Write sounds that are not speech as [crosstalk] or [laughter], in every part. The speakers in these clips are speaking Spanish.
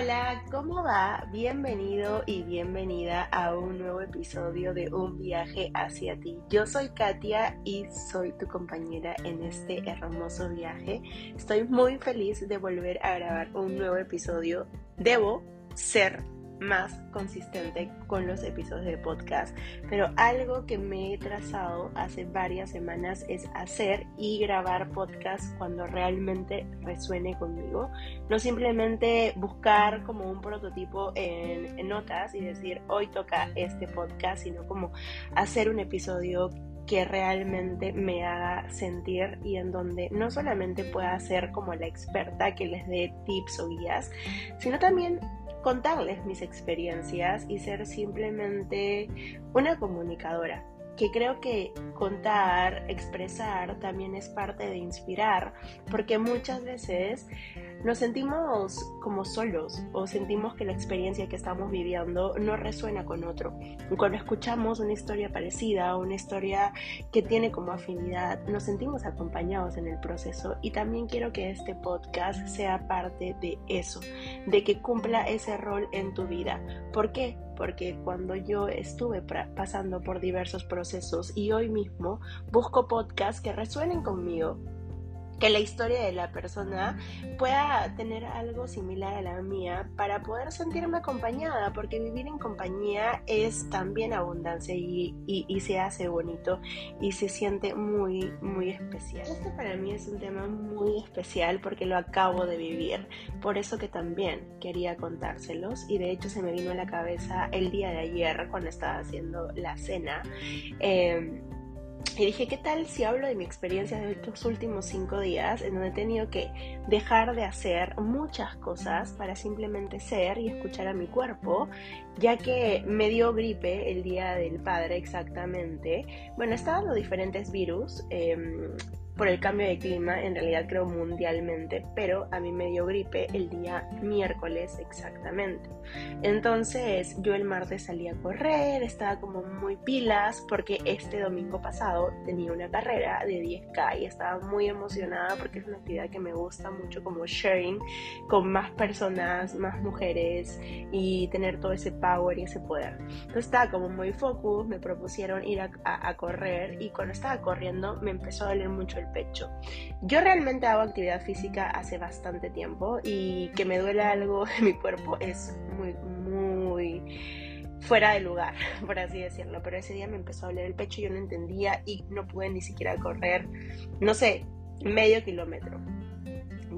Hola, ¿cómo va? Bienvenido y bienvenida a un nuevo episodio de Un viaje hacia ti. Yo soy Katia y soy tu compañera en este hermoso viaje. Estoy muy feliz de volver a grabar un nuevo episodio. Debo ser más consistente con los episodios de podcast. Pero algo que me he trazado hace varias semanas es hacer y grabar podcast cuando realmente resuene conmigo. No simplemente buscar como un prototipo en, en notas y decir hoy toca este podcast, sino como hacer un episodio que realmente me haga sentir y en donde no solamente pueda ser como la experta que les dé tips o guías, sino también contarles mis experiencias y ser simplemente una comunicadora que creo que contar, expresar también es parte de inspirar, porque muchas veces nos sentimos como solos o sentimos que la experiencia que estamos viviendo no resuena con otro. Cuando escuchamos una historia parecida o una historia que tiene como afinidad, nos sentimos acompañados en el proceso y también quiero que este podcast sea parte de eso, de que cumpla ese rol en tu vida. ¿Por qué? Porque cuando yo estuve pasando por diversos procesos y hoy mismo busco podcasts que resuenen conmigo, que la historia de la persona pueda tener algo similar a la mía para poder sentirme acompañada, porque vivir en compañía es también abundancia y, se hace bonito y se siente muy, muy especial. Este para mí es un tema muy especial porque lo acabo de vivir, por eso que también quería contárselos y de hecho se me vino a la cabeza el día de ayer cuando estaba haciendo la cena. Eh, y dije, ¿qué tal si hablo de mi experiencia de estos últimos cinco días en donde he tenido que dejar de hacer muchas cosas para simplemente ser y escuchar a mi cuerpo, ya que me dio gripe el día del padre exactamente? Bueno, estaban los diferentes virus. Eh, por el cambio de clima, en realidad creo mundialmente, pero a mí me dio gripe el día miércoles exactamente. Entonces yo el martes salí a correr, estaba como muy pilas porque este domingo pasado tenía una carrera de 10K y estaba muy emocionada porque es una actividad que me gusta mucho como sharing con más personas, más mujeres y tener todo ese power y ese poder. Entonces estaba como muy focus, me propusieron ir a, a correr y cuando estaba corriendo me empezó a doler mucho el pecho. Yo realmente hago actividad física hace bastante tiempo y que me duele algo [laughs] en mi cuerpo es muy, muy fuera de lugar, [laughs] por así decirlo. Pero ese día me empezó a doler el pecho, yo no entendía y no pude ni siquiera correr, no sé, medio kilómetro.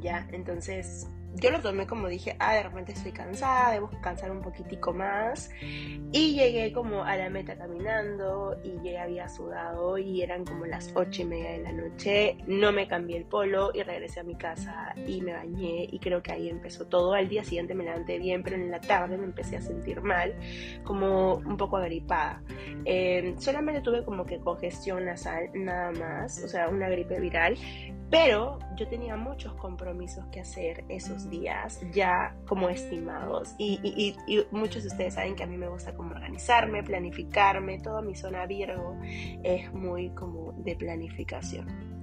Ya, entonces yo lo tomé como dije, ah, de repente estoy cansada, debo cansar un poquitico más. Y llegué como a la meta caminando y ya había sudado y eran como las ocho y media de la noche. No me cambié el polo y regresé a mi casa y me bañé y creo que ahí empezó todo. Al día siguiente me levanté bien, pero en la tarde me empecé a sentir mal, como un poco agripada. Em, solamente tuve como que congestión nasal, nada más, o sea, una gripe viral. Pero yo tenía muchos compromisos que hacer esos días ya como estimados y, muchos de ustedes saben que a mí me gusta como organizarme, planificarme, toda mi zona Virgo es muy como de planificación.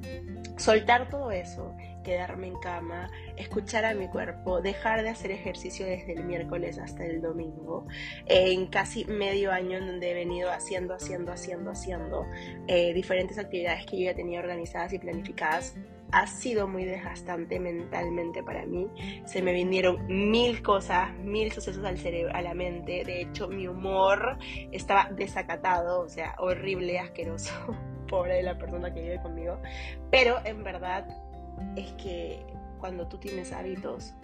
Soltar todo eso, quedarme en cama, escuchar a mi cuerpo, dejar de hacer ejercicio desde el miércoles hasta el domingo, en casi medio año en donde he venido haciendo, haciendo, haciendo, haciendo eh, diferentes actividades que yo ya tenía organizadas y planificadas ha sido muy desgastante mentalmente para mí. Se me vinieron mil cosas, mil sucesos al cerebro, a la mente. De hecho, mi humor estaba desacatado, o sea, horrible, asqueroso. [laughs] Pobre de la persona que vive conmigo. Pero en verdad es que cuando tú tienes hábitos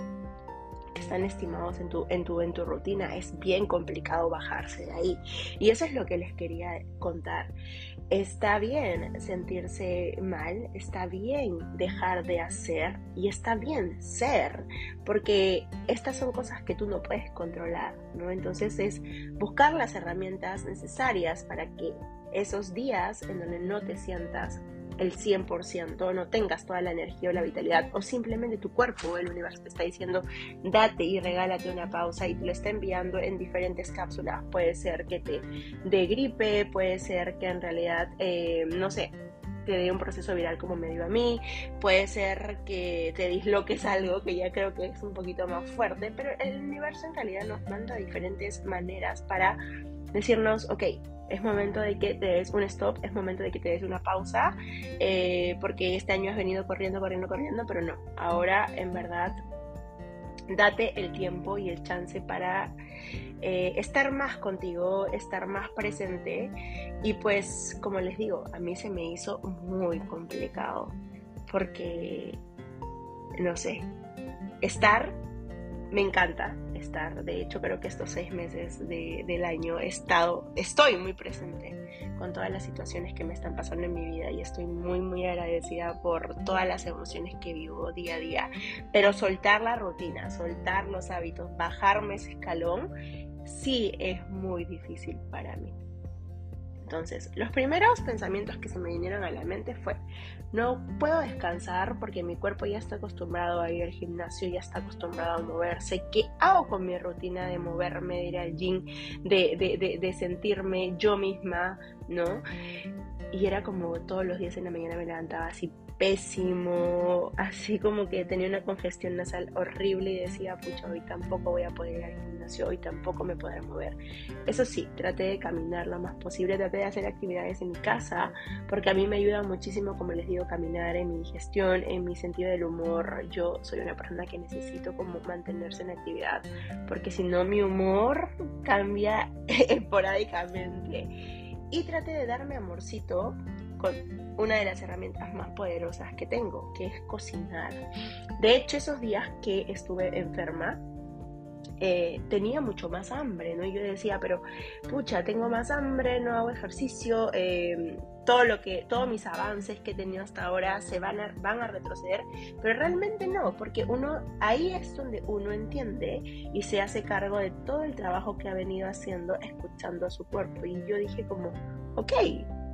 están estimados en tu, en, tu, en tu rutina, es bien complicado bajarse de ahí. Y eso es lo que les quería contar. Está bien sentirse mal, está bien dejar de hacer y está bien ser, porque estas son cosas que tú no puedes controlar, ¿no? Entonces es buscar las herramientas necesarias para que esos días en donde no te sientas el 100%, no tengas toda la energía o la vitalidad, o simplemente tu cuerpo, el universo te está diciendo, date y regálate una pausa y te lo está enviando en diferentes cápsulas. Puede ser que te dé gripe, puede ser que en realidad, eh, no sé, te dé un proceso viral como me dio a mí, puede ser que te disloques [laughs] algo que ya creo que es un poquito más fuerte, pero el universo en realidad nos manda diferentes maneras para decirnos, ok, es momento de que te des un stop, es momento de que te des una pausa, eh, porque este año has venido corriendo, corriendo, corriendo, pero no, ahora en verdad date el tiempo y el chance para eh, estar más contigo, estar más presente. Y pues, como les digo, a mí se me hizo muy complicado porque, no sé, estar me encanta estar. De hecho, creo que estos seis meses del año he estado, estoy muy presente con todas las situaciones que me están pasando en mi vida y estoy muy, muy agradecida por todas las emociones que vivo día a día. Pero soltar la rutina, soltar los hábitos, bajarme ese escalón, sí es muy difícil para mí. Entonces, los primeros pensamientos que se me vinieron a la mente fue, no puedo descansar porque mi cuerpo ya está acostumbrado a ir al gimnasio, ya está acostumbrado a moverse. ¿Qué hago con mi rutina de moverme, de ir al gym, de, de sentirme yo misma, ¿no? Y era como todos los días en la mañana me levantaba así pésimo, así como que tenía una congestión nasal horrible y decía, pucha, hoy tampoco voy a poder ir al gimnasio, hoy tampoco me podré mover. Eso sí, traté de caminar lo más posible, traté de hacer actividades en mi casa, porque a mí me ayuda muchísimo, como les digo, caminar en mi digestión, en mi sentido del humor. Yo soy una persona que necesito como mantenerse en actividad, porque si no mi humor cambia [laughs] esporádicamente. Y traté de darme amorcito una de las herramientas más poderosas que tengo, que es cocinar. De hecho, esos días que estuve enferma, eh, tenía mucho más hambre, ¿no? Y yo decía, pero pucha, tengo más hambre, no hago ejercicio, em, todo lo que, todos mis avances que he tenido hasta ahora se van a, van a retroceder, pero realmente no, porque uno, ahí es donde uno entiende y se hace cargo de todo el trabajo que ha venido haciendo escuchando a su cuerpo. Y yo dije como, ok,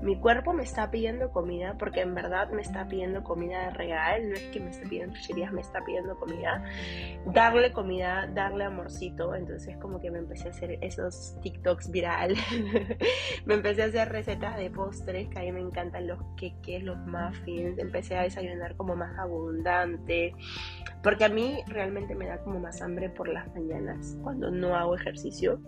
mi cuerpo me está pidiendo comida porque en verdad me está pidiendo comida real, no es que me esté pidiendo chucherías, me está pidiendo comida. Darle comida, darle amorcito, entonces como que me empecé a hacer esos TikToks viral. [laughs] me empecé a hacer recetas de postres, que a mí me encantan los queques, los muffins, empecé a desayunar como más abundante, porque a mí realmente me da como más hambre por las mañanas cuando no hago ejercicio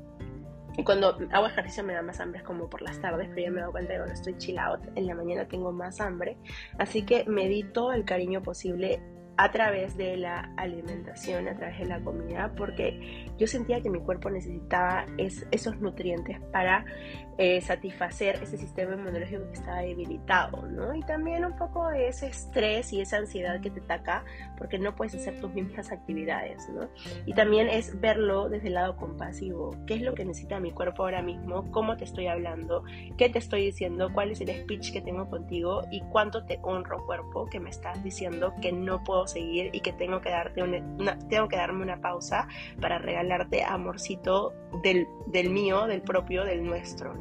cuando hago ejercicio me da más hambre es como por las tardes, pero ya me dado cuenta que cuando estoy chill out en la mañana tengo más hambre. Así que me di todo el cariño posible a través de la alimentación, a través de la comida, porque yo sentía que mi cuerpo necesitaba esos nutrientes para eh, satisfacer ese sistema inmunológico que estaba debilitado, ¿no? Y también un poco de ese estrés y esa ansiedad que te ataca porque no puedes hacer tus mismas actividades, ¿no? Y también es verlo desde el lado compasivo, qué es lo que necesita mi cuerpo ahora mismo, cómo te estoy hablando, qué te estoy diciendo, cuál es el speech que tengo contigo y cuánto te honro cuerpo que me estás diciendo que no puedo seguir y que tengo que darte una, tengo que darme una pausa para regalarte amorcito del, del mío, del propio, del nuestro,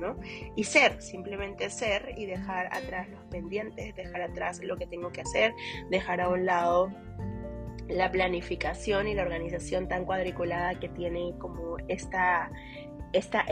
y ser, simplemente ser y dejar atrás los pendientes, dejar atrás lo que tengo que hacer, dejar a un lado la planificación y la organización tan cuadriculada que tiene como esta, esta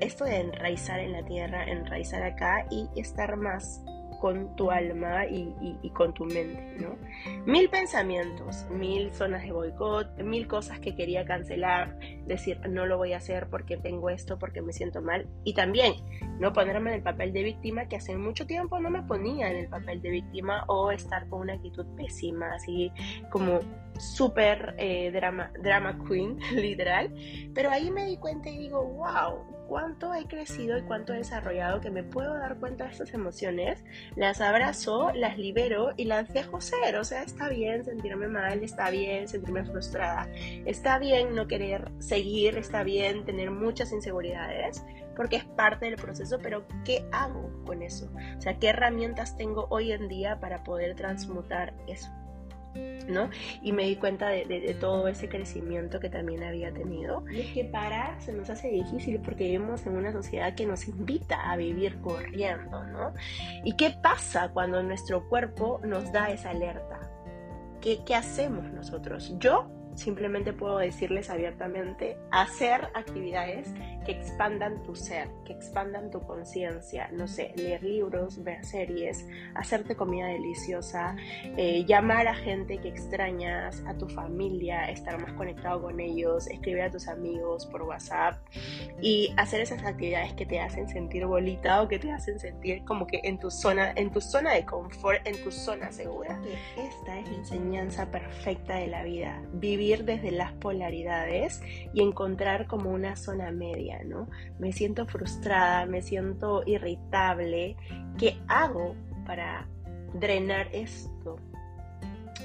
esto de enraizar en la tierra, enraizar acá y estar más con tu alma y, con tu mente, ¿no? Mil pensamientos, mil zonas de boicot, mil cosas que quería cancelar, decir no lo voy a hacer porque tengo esto, porque me siento mal, y también no ponerme en el papel de víctima que hace mucho tiempo no me ponía en el papel de víctima o estar con una actitud pésima, así como súper eh, drama, drama queen, [laughs] literal, pero ahí me di cuenta y digo, wow, cuánto he crecido y cuánto he desarrollado que me puedo dar cuenta de estas emociones, las abrazo, las libero y las dejo ser. O sea, está bien sentirme mal, está bien sentirme frustrada, está bien no querer seguir, está bien tener muchas inseguridades, porque es parte del proceso, pero ¿qué hago con eso? O sea, ¿qué herramientas tengo hoy en día para poder transmutar eso? ¿No? Y me di cuenta de, todo ese crecimiento que también había tenido. Y es que parar se nos hace difícil porque vivimos en una sociedad que nos invita a vivir corriendo, ¿no? ¿Y qué pasa cuando nuestro cuerpo nos da esa alerta? ¿Qué, qué hacemos nosotros? Yo simplemente puedo decirles abiertamente, hacer actividades que expandan tu ser, que expandan tu conciencia, no sé, leer libros, ver series, hacerte comida deliciosa, eh, llamar a gente que extrañas, a tu familia, estar más conectado con ellos, escribir a tus amigos por WhatsApp y hacer esas actividades que te hacen sentir bolita o que te hacen sentir como que en tu zona, en tu zona de confort, en tu zona segura. Esta es la enseñanza perfecta de la vida, vivir desde las polaridades y encontrar como una zona media, ¿no? Me siento frustrada, me siento irritable, ¿qué hago para drenar esto?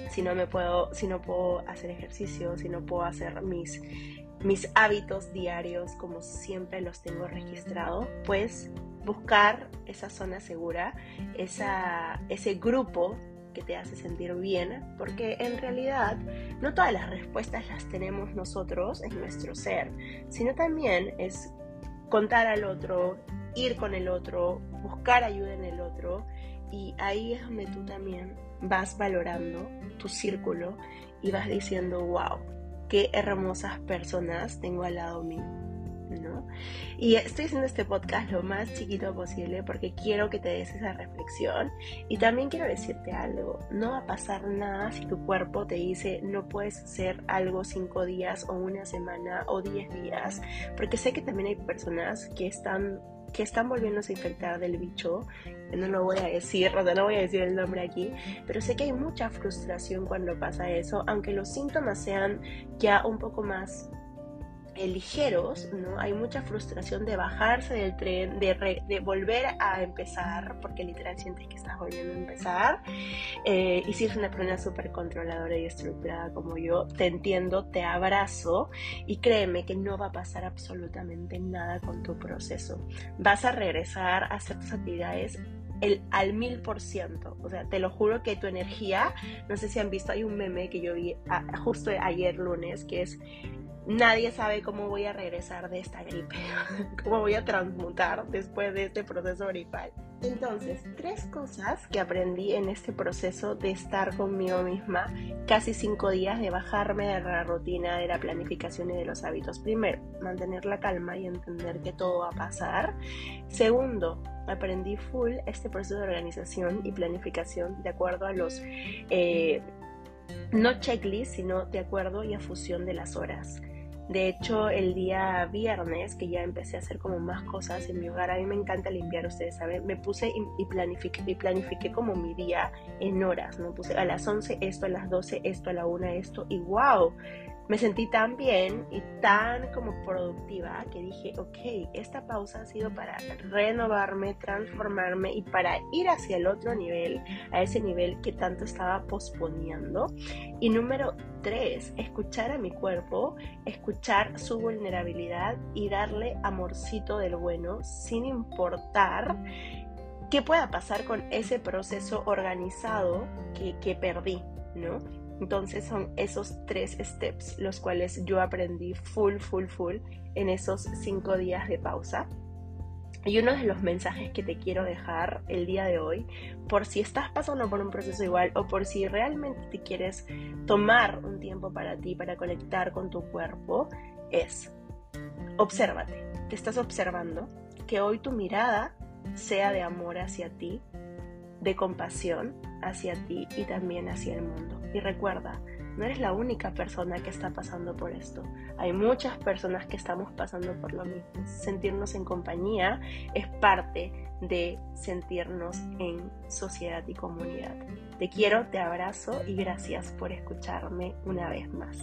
Si no me puedo, si no puedo hacer ejercicio, si no puedo hacer mis mis hábitos diarios como siempre los tengo registrados, pues buscar esa zona segura, esa, ese grupo que te hace sentir bien, porque en realidad no todas las respuestas las tenemos nosotros en nuestro ser, sino también es contar al otro, ir con el otro, buscar ayuda en el otro, y ahí es donde tú también vas valorando tu círculo y vas diciendo, wow, qué hermosas personas tengo al lado mío. ¿No? Y estoy haciendo este podcast lo más chiquito posible porque quiero que te des esa reflexión y también quiero decirte algo, no va a pasar nada si tu cuerpo te dice no puedes hacer algo cinco días o una semana o diez días, porque sé que también hay personas que están que están volviéndose a infectar del bicho. No lo voy a decir, o sea, no voy a decir el nombre aquí, pero sé que hay mucha frustración cuando pasa eso, aunque los síntomas sean ya un poco más ligeros, ¿no? Hay mucha frustración de bajarse del tren, de, de, volver a empezar, porque literal sientes que estás volviendo a empezar. Eh, y si eres una persona súper controladora y estructurada como yo, te entiendo, te abrazo y créeme que no va a pasar absolutamente nada con tu proceso. Vas a regresar a hacer tus actividades el, al mil por ciento. O sea, te lo juro que tu energía, no sé si han visto, hay un meme que yo vi justo ayer lunes, que es nadie sabe cómo voy a regresar de esta gripe, [laughs] cómo voy a transmutar después de este proceso gripal. Entonces, tres cosas que aprendí en este proceso de estar conmigo misma, casi cinco días de bajarme de la rutina de la planificación y de los hábitos. Primero, mantener la calma y entender que todo va a pasar. Segundo, aprendí full este proceso de organización y planificación de acuerdo a los... Eh, no checklist, sino de acuerdo y a fusión de las horas. De hecho, el día viernes, que ya empecé a hacer como más cosas en mi hogar, a mí me encanta limpiar, ustedes saben, me puse y, planifiqué, y planifiqué como mi día en horas, ¿no? Puse a las 11 esto, a las 12 esto, a la 1 esto, y wow, me sentí tan bien y tan como productiva que dije, ok, esta pausa ha sido para renovarme, transformarme y para ir hacia el otro nivel, a ese nivel que tanto estaba posponiendo. Y número tres, escuchar a mi cuerpo, escuchar su vulnerabilidad y darle amorcito del bueno sin importar qué pueda pasar con ese proceso organizado que, que perdí, ¿no? Entonces son esos tres steps los cuales yo aprendí full, full, full en esos cinco días de pausa. Y uno de los mensajes que te quiero dejar el día de hoy, por si estás pasando por un proceso igual o por si realmente te quieres tomar un tiempo para ti, para conectar con tu cuerpo, es, obsérvate, te estás observando, que hoy tu mirada sea de amor hacia ti, de compasión hacia ti y también hacia el mundo. Y recuerda, no eres la única persona que está pasando por esto. Hay muchas personas que estamos pasando por lo mismo. Sentirnos en compañía es parte de sentirnos en sociedad y comunidad. Te quiero, te abrazo y gracias por escucharme una vez más.